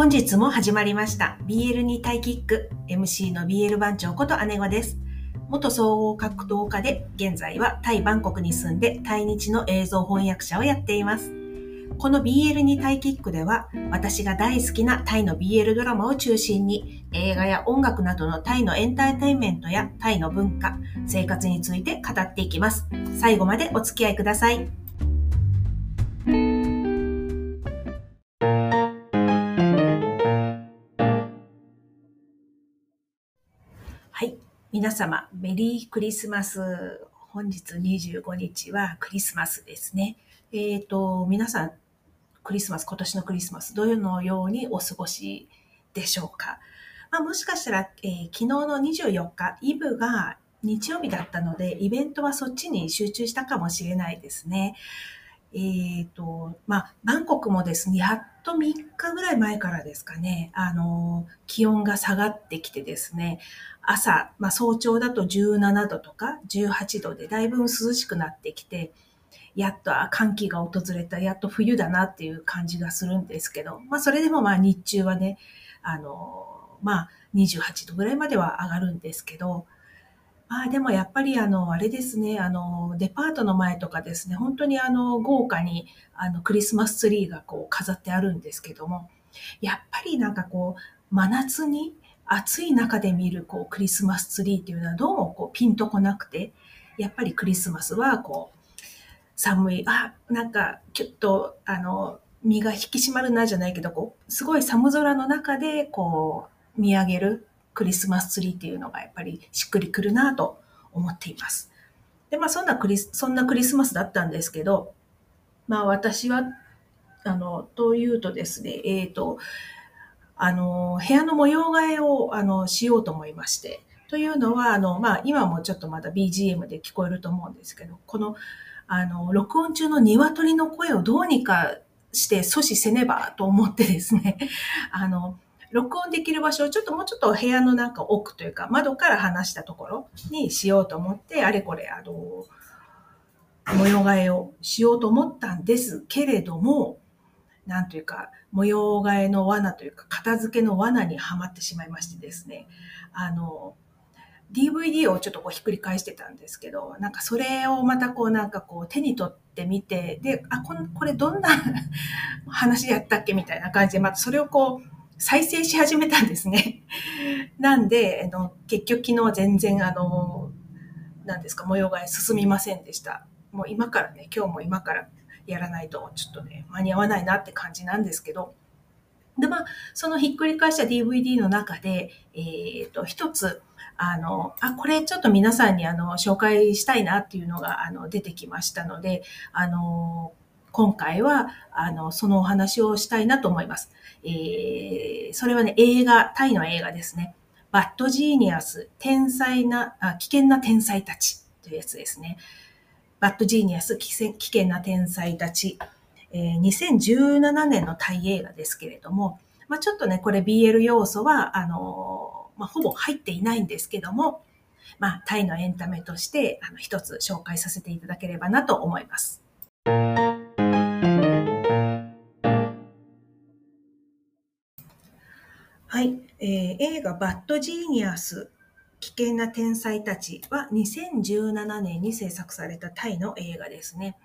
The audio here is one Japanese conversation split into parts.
本日も始まりました BL にタイキック MC の BL 番長こと姉子です。元総合格闘家で現在はタイバンコクに住んで対日の映像翻訳者をやっています。この BL にタイキックでは私が大好きなタイの BL ドラマを中心に映画や音楽などのタイのエンターテインメントやタイの文化、生活について語っていきます。最後までお付き合いください。皆様、メリークリスマス。本日25日はクリスマスですね。えっ、ー、と、皆さん、クリスマス、今年のクリスマス、どういうのようにお過ごしでしょうか？まあ、もしかしたら、えー、昨日の24日、イブが日曜日だったので、イベントはそっちに集中したかもしれないですね。えっ、ー、と、まあ、バンコクもですね、やっと3日ぐらい前からですかね、あの、気温が下がってきてですね、朝、まあ、早朝だと17度とか18度でだいぶ涼しくなってきて、やっと寒気が訪れた、やっと冬だなっていう感じがするんですけど、まあそれでもまあ日中はね、あの、まあ28度ぐらいまでは上がるんですけど、まあでもやっぱりあの、あれですね、あの、デパートの前とかですね、本当にあの、豪華にあの、クリスマスツリーがこう飾ってあるんですけども、やっぱりなんかこう、真夏に暑い中で見るこうクリスマスツリーっていうのはどうもこうピンとこなくて、やっぱりクリスマスはこう寒い、あ、なんかちょっとあの身が引き締まるなじゃないけど、こうすごい寒空の中でこう見上げるクリスマスツリーっていうのがやっぱりしっくりくるなと思っています。で、まあそんなクリス、そんなクリスマスだったんですけど、まあ私は、あの、というとですね、えっ、ー、と、あの、部屋の模様替えを、あの、しようと思いまして。というのは、あの、まあ、今もちょっとまだ BGM で聞こえると思うんですけど、この、あの、録音中の鶏の声をどうにかして阻止せねばと思ってですね、あの、録音できる場所をちょっともうちょっと部屋のなんか奥というか窓から離したところにしようと思って、あれこれ、あの、模様替えをしようと思ったんですけれども、なんというか、模様替えの罠というか、片付けの罠にはまってしまいましてですね、あの、DVD をちょっとこうひっくり返してたんですけど、なんかそれをまたこうなんかこう手に取ってみて、で、あ、ここれどんな話やったっけみたいな感じで、またそれをこう再生し始めたんですね。なんで、あの結局昨日は全然あの、なんですか、模様替え進みませんでした。もう今からね、今日も今からやらないとちょっとね、間に合わないなって感じなんですけど、で、まあ、そのひっくり返した DVD の中で、えっ、ー、と、一つ、あの、あ、これちょっと皆さんにあの、紹介したいなっていうのが、あの、出てきましたので、あの、今回は、あの、そのお話をしたいなと思います。えー、それはね、映画、タイの映画ですね。バッドジーニアス、天才な、あ危険な天才たちというやつですね。バッドジーニアス、危険な天才たち、えー、2017年のタイ映画ですけれども、まあ、ちょっとね、これ BL 要素は、あのまあ、ほぼ入っていないんですけども、まあ、タイのエンタメとして、あの、一つ紹介させていただければなと思います。はい、えー、映画バッドジーニアス危険な天才たちは2017年に制作されたタイの映画ですね。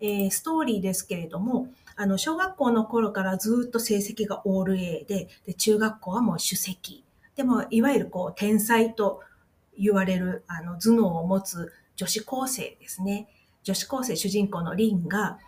えー、ストーリーですけれども、あの、小学校の頃からずっと成績がオール A で、で、中学校はもう首席。でも、いわゆるこう、天才と言われる、あの、頭脳を持つ女子高生ですね。女子高生主人公のリンが、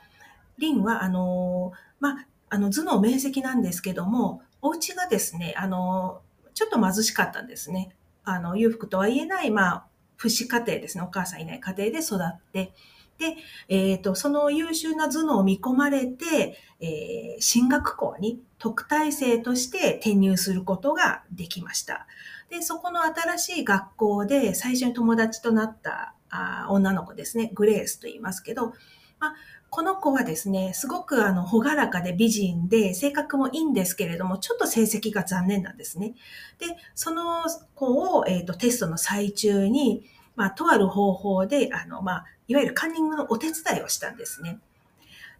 リンは、あの、まあ、あの、頭脳明晰なんですけども、お家がですね、あの、ちょっと貧しかったんですね。あの、裕福とは言えない、まあ、父子家庭ですね。お母さんいない家庭で育って、で、えっ、ー、と、その優秀な頭脳を見込まれて、えー、進学校に特待生として転入することができました。で、そこの新しい学校で最初に友達となったあ女の子ですね。グレースと言いますけど、まあ、この子はですね、すごくあの、ほがらかで美人で、性格もいいんですけれども、ちょっと成績が残念なんですね。で、その子を、えっ、ー、と、テストの最中に、まあ、とある方法で、あの、まあ、いわゆるカンニングのお手伝いをしたんですね。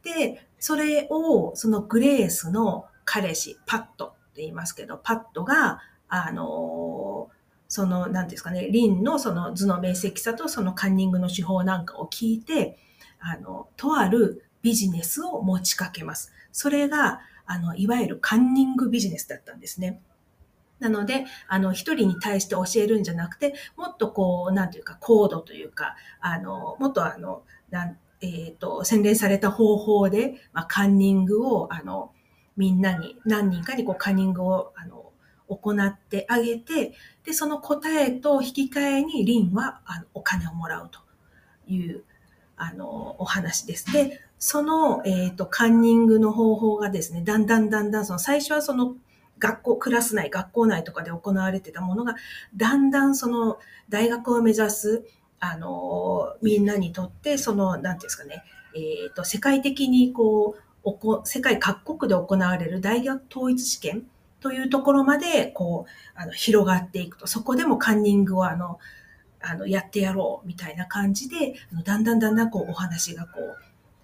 で、それを、そのグレースの彼氏、パットって言いますけど、パッドが、あの、その、なんですかね、リンのその図の明晰さとそのカンニングの手法なんかを聞いて、あの、とあるビジネスを持ちかけます。それが、あの、いわゆるカンニングビジネスだったんですね。なので、あの、一人に対して教えるんじゃなくて、もっとこう、なんていうか、コードというか、あの、もっとあの、なんえっ、ー、と、洗練された方法で、まあ、カンニングを、あの、みんなに、何人かにこう、カンニングを、あの、行ってあげて、で、その答えと引き換えに、リンは、あの、お金をもらうという、あの、お話です。で、その、えっ、ー、と、カンニングの方法がですね、だんだんだんだん、その、最初はその、学校、クラス内、学校内とかで行われてたものが、だんだんその、大学を目指す、あの、みんなにとって、その、なんていうんですかね、えっ、ー、と、世界的にこう、おこ世界各国で行われる大学統一試験というところまで、こう、あの、広がっていくと、そこでもカンニングをあの、あの、やってやろうみたいな感じで、あのだんだんだんだんこう、お話がこう、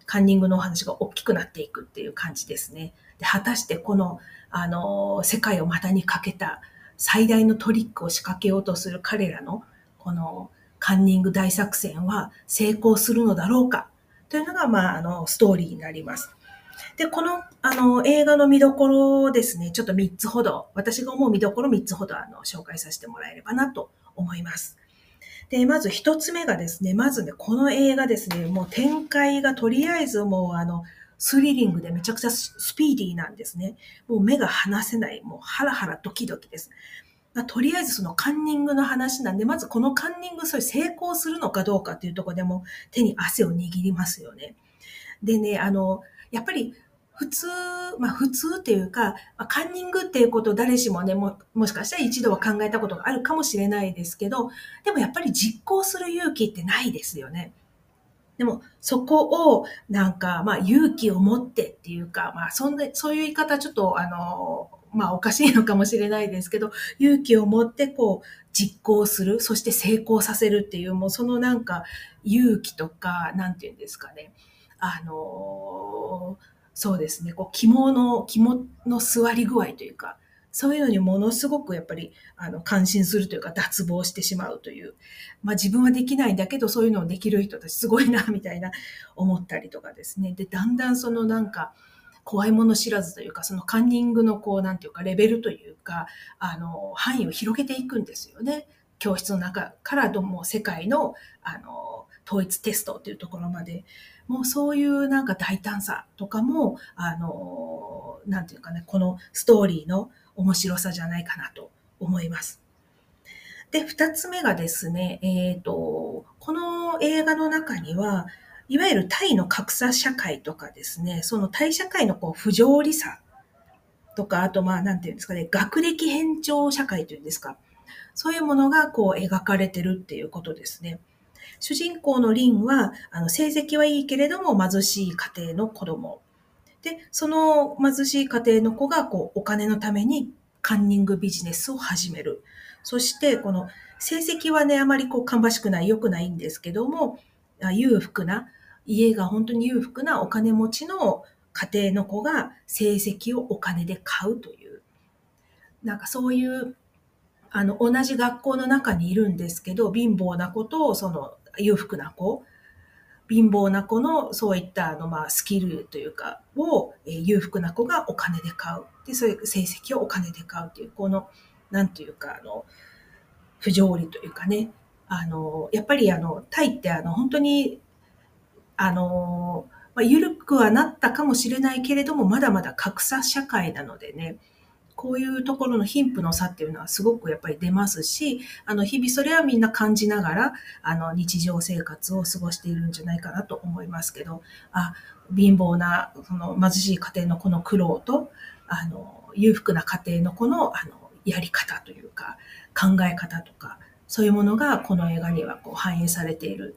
カンニングのお話が大きくなっていくっていう感じですね。で、果たしてこの、あの、世界を股にかけた最大のトリックを仕掛けようとする彼らの、この、カンニング大作戦は成功するのだろうかというのが、まあ、あの、ストーリーになります。で、この、あの、映画の見どころですね、ちょっと3つほど、私が思う見どころ3つほど、あの、紹介させてもらえればなと思います。で、まず1つ目がですね、まずね、この映画ですね、もう展開がとりあえずもう、あの、スリリングでめちゃくちゃスピーディーなんですね。もう目が離せない、もうハラハラドキドキです。まあ、とりあえずそのカンニングの話なんで、まずこのカンニング、それ成功するのかどうかっていうとこでも手に汗を握りますよね。でね、あの、やっぱり普通、まあ普通っていうか、カンニングっていうことを誰しもね、も、もしかしたら一度は考えたことがあるかもしれないですけど、でもやっぱり実行する勇気ってないですよね。でも、そこを、なんか、まあ、勇気を持ってっていうか、まあ、そんな、そういう言い方ちょっと、あの、まあおかしいのかもしれないですけど、勇気を持ってこう実行する、そして成功させるっていう、もうそのなんか勇気とか、なんていうんですかね。あのそうですね、こう肝の、肝の座り具合というか、そういうのにものすごくやっぱり、あの、感心するというか、脱帽してしまうという。まあ自分はできないんだけど、そういうのをできる人たちすごいな、みたいな思ったりとかですね。で、だんだんそのなんか、怖いもの知らずというか、そのカンニングのこう、なんていうか、レベルというか、あの、範囲を広げていくんですよね。教室の中からどうも世界の、あの、統一テストというところまで、もうそういうなんか大胆さとかも、あの、なんていうかね、このストーリーの面白さじゃないかなと思います。で、二つ目がですね、えっ、ー、と、この映画の中には、いわゆるタイの格差社会とかですね、そのタイ社会のこう不条理さとか、あとまあ、なんていうんですかね、学歴偏重社会というんですか。そういうものがこう描かれてるっていうことですね。主人公のリンは、あの、成績はいいけれども貧しい家庭の子供。で、その貧しい家庭の子がこうお金のためにカンニングビジネスを始める。そして、この成績はね、あまりこう芳しくない、良くないんですけども、裕福な家が本当に裕福なお金持ちの家庭の子が成績をお金で買うという、なんかそういう、あの、同じ学校の中にいるんですけど、貧乏な子と、その、裕福な子、貧乏な子のそういったあの、まあ、スキルというか、を、え裕福な子がお金で買う。で、そういう成績をお金で買うという、この、なんていうか、あの、不条理というかね、あの、やっぱりあの、タイってあの、本当にあの、まあ、緩くはなったかもしれないけれども、まだまだ格差社会なのでね、こういうところの貧富の差っていうのはすごくやっぱり出ますし、あの、日々それはみんな感じながら、あの、日常生活を過ごしているんじゃないかなと思いますけど、あ、貧乏な、その貧しい家庭のこの苦労と、あの、裕福な家庭のこの、あの、やり方というか、考え方とか、そういうものがこの映画にはこう反映されている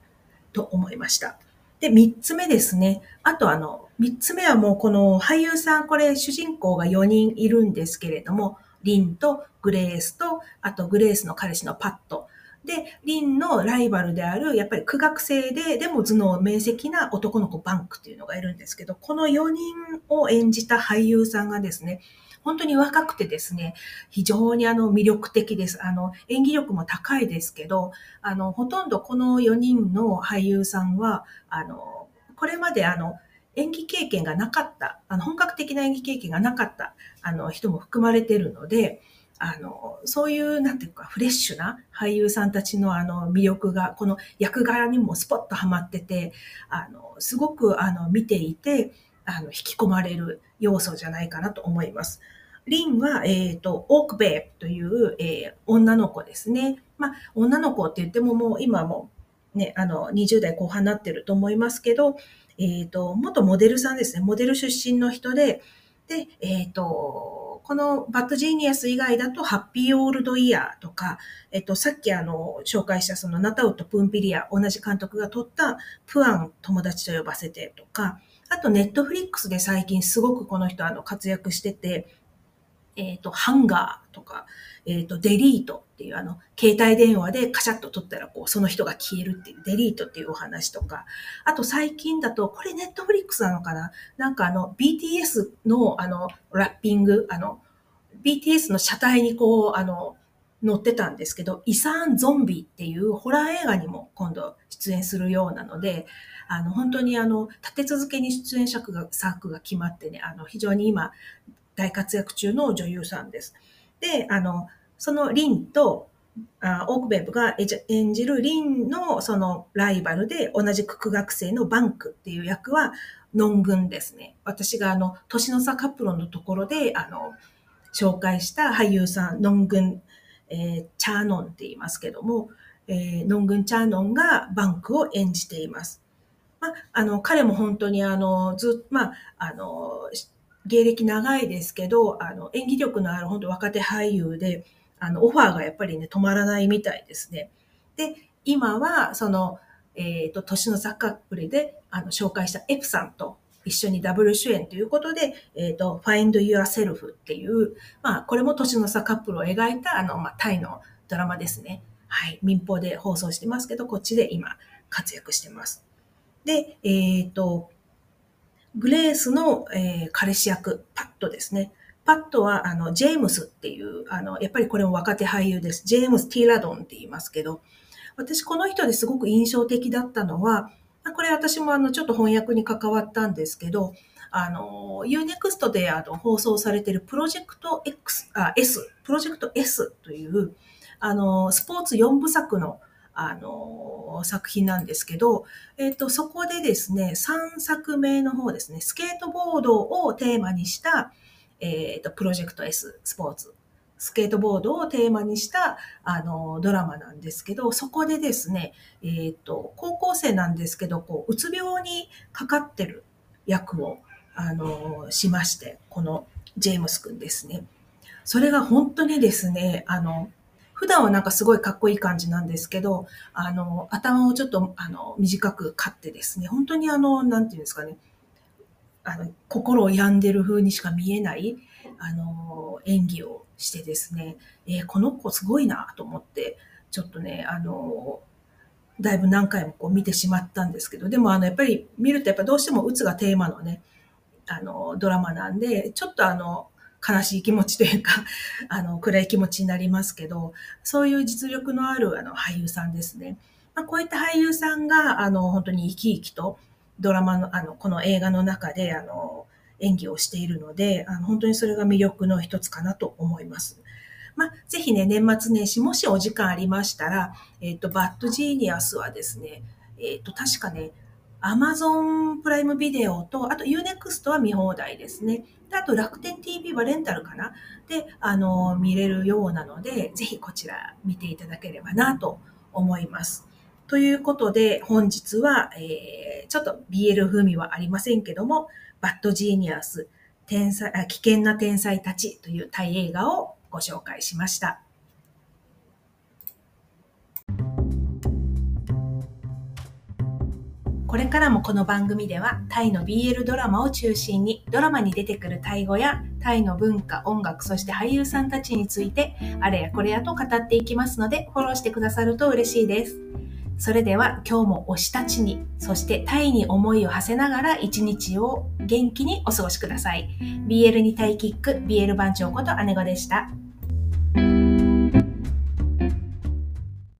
と思いました。で、三つ目ですね。あとあの、三つ目はもうこの俳優さん、これ主人公が4人いるんですけれども、リンとグレースと、あとグレースの彼氏のパット。で、リンのライバルである、やっぱり苦学生で、でも頭脳明晰な男の子バンクっていうのがいるんですけど、この4人を演じた俳優さんがですね、本当に若くてですね、非常にあの魅力的です。あの、演技力も高いですけど、あの、ほとんどこの4人の俳優さんは、あの、これまであの、演技経験がなかった、あの、本格的な演技経験がなかった、あの、人も含まれているので、あの、そういう、なんていうか、フレッシュな俳優さんたちのあの、魅力が、この役柄にもスポッとハマってて、あの、すごく、あの、見ていて、あの、引き込まれる要素じゃないかなと思います。リンは、えっ、ー、と、オークベイという、えー、女の子ですね。まあ、女の子って言ってももう今もね、あの、20代後半になってると思いますけど、えっ、ー、と、元モデルさんですね。モデル出身の人で、で、えっ、と、このバッドジーニアス以外だと、ハッピーオールドイヤーとか、えっと、さっきあの、紹介したそのナタウットプンピリア、同じ監督が撮ったプアン友達と呼ばせてとか、あと、ネットフリックスで最近すごくこの人、あの、活躍してて、えっ、ー、と、ハンガーとか、えっ、ー、と、デリートっていう、あの、携帯電話でカシャッと撮ったら、こう、その人が消えるっていう、デリートっていうお話とか、あと最近だと、これネットフリックスなのかな？なんかあの、BTS の、あの、ラッピング、あの、BTS の車体にこう、あの、載ってたんですけど、イサーン・ゾンビっていうホラー映画にも今度出演するようなので、あの、本当にあの、立て続けに出演作が、作が決まってね、あの、非常に今、大活躍中の女優さんです。で、あの、そのリンと、あオークベブが演じるリンのそのライバルで同じく苦学生のバンクっていう役はノングンですね。私があの、年の差カップロのところで、あの、紹介した俳優さん、ノングン、えー、チャーノンって言いますけども、えー、ノングン・チャーノンがバンクを演じています。まあ、あの、彼も本当にあの、ずまあ、あの、芸歴長いですけど、あの、演技力のある本当若手俳優で、あの、オファーがやっぱりね、止まらないみたいですね。で、今は、その、えっ、ー、と、年の差カップルで、あの、紹介したエプさんと一緒にダブル主演ということで、えっ、ー、と、Find Yourself っていう、まあ、これも年の差カップルを描いた、あの、まあ、タイのドラマですね。はい。民放で放送してますけど、こっちで今活躍してます。で、えっ、ー、と、グレースの、えー、彼氏役、パットですね。パットは、あの、ジェームスっていう、あの、やっぱりこれも若手俳優です。ジェームス・ティーラドンって言いますけど、私この人ですごく印象的だったのは、これ私もあの、ちょっと翻訳に関わったんですけど、あの、Unext であの放送されているプロジェクト X、あ、S、プロジェクト S という、あの、スポーツ4部作の、あの、作品なんですけど、えっ、と、そこでですね、3作目の方ですね、スケートボードをテーマにした、えっ、と、プロジェクト S スポーツ、スケートボードをテーマにした、あの、ドラマなんですけど、そこでですね、えっ、と、高校生なんですけど、こう、うつ病にかかってる役を、あの、しまして、このジェームス君ですね。それが本当にですね、あの、普段はなんかすごいかっこいい感じなんですけど、あの、頭をちょっと、あの、短く刈ってですね、本当にあの、なんていうんですかね、あの、心を病んでる風にしか見えない、あの、演技をしてですね、えー、この子すごいなと思って、ちょっとね、あの、だいぶ何回もこう見てしまったんですけど、でもあの、やっぱり見るとやっぱどうしても鬱がテーマのね、あの、ドラマなんで、ちょっとあの、悲しい気持ちというか、あの、暗い気持ちになりますけど、そういう実力のあるあの俳優さんですね。まあ、こういった俳優さんが、あの、本当に生き生きとドラマの、あの、この映画の中で、あの、演技をしているので、あの本当にそれが魅力の一つかなと思います。まあ、ぜひね、年末年始、もしお時間ありましたら、えっ、ー、と、バッドジーニアスはですね、えっ、と、確かね、アマゾンプライムビデオと、あと U-NEXT は見放題ですね。であと楽天 TV はレンタルかなで、あの、見れるようなので、ぜひこちら見ていただければなと思います。ということで、本日は、えー、ちょっと BL 風味はありませんけども、バッドジーニアス、天才危険な天才たちというタイ映画をご紹介しました。これからもこの番組ではタイの BL ドラマを中心にドラマに出てくるタイ語やタイの文化、音楽、そして俳優さんたちについてあれやこれやと語っていきますのでフォローしてくださると嬉しいです。それでは今日も推したちに、そしてタイに思いを馳せながら一日を元気にお過ごしください。BL にタイキック、BL 番長こと姉子でした。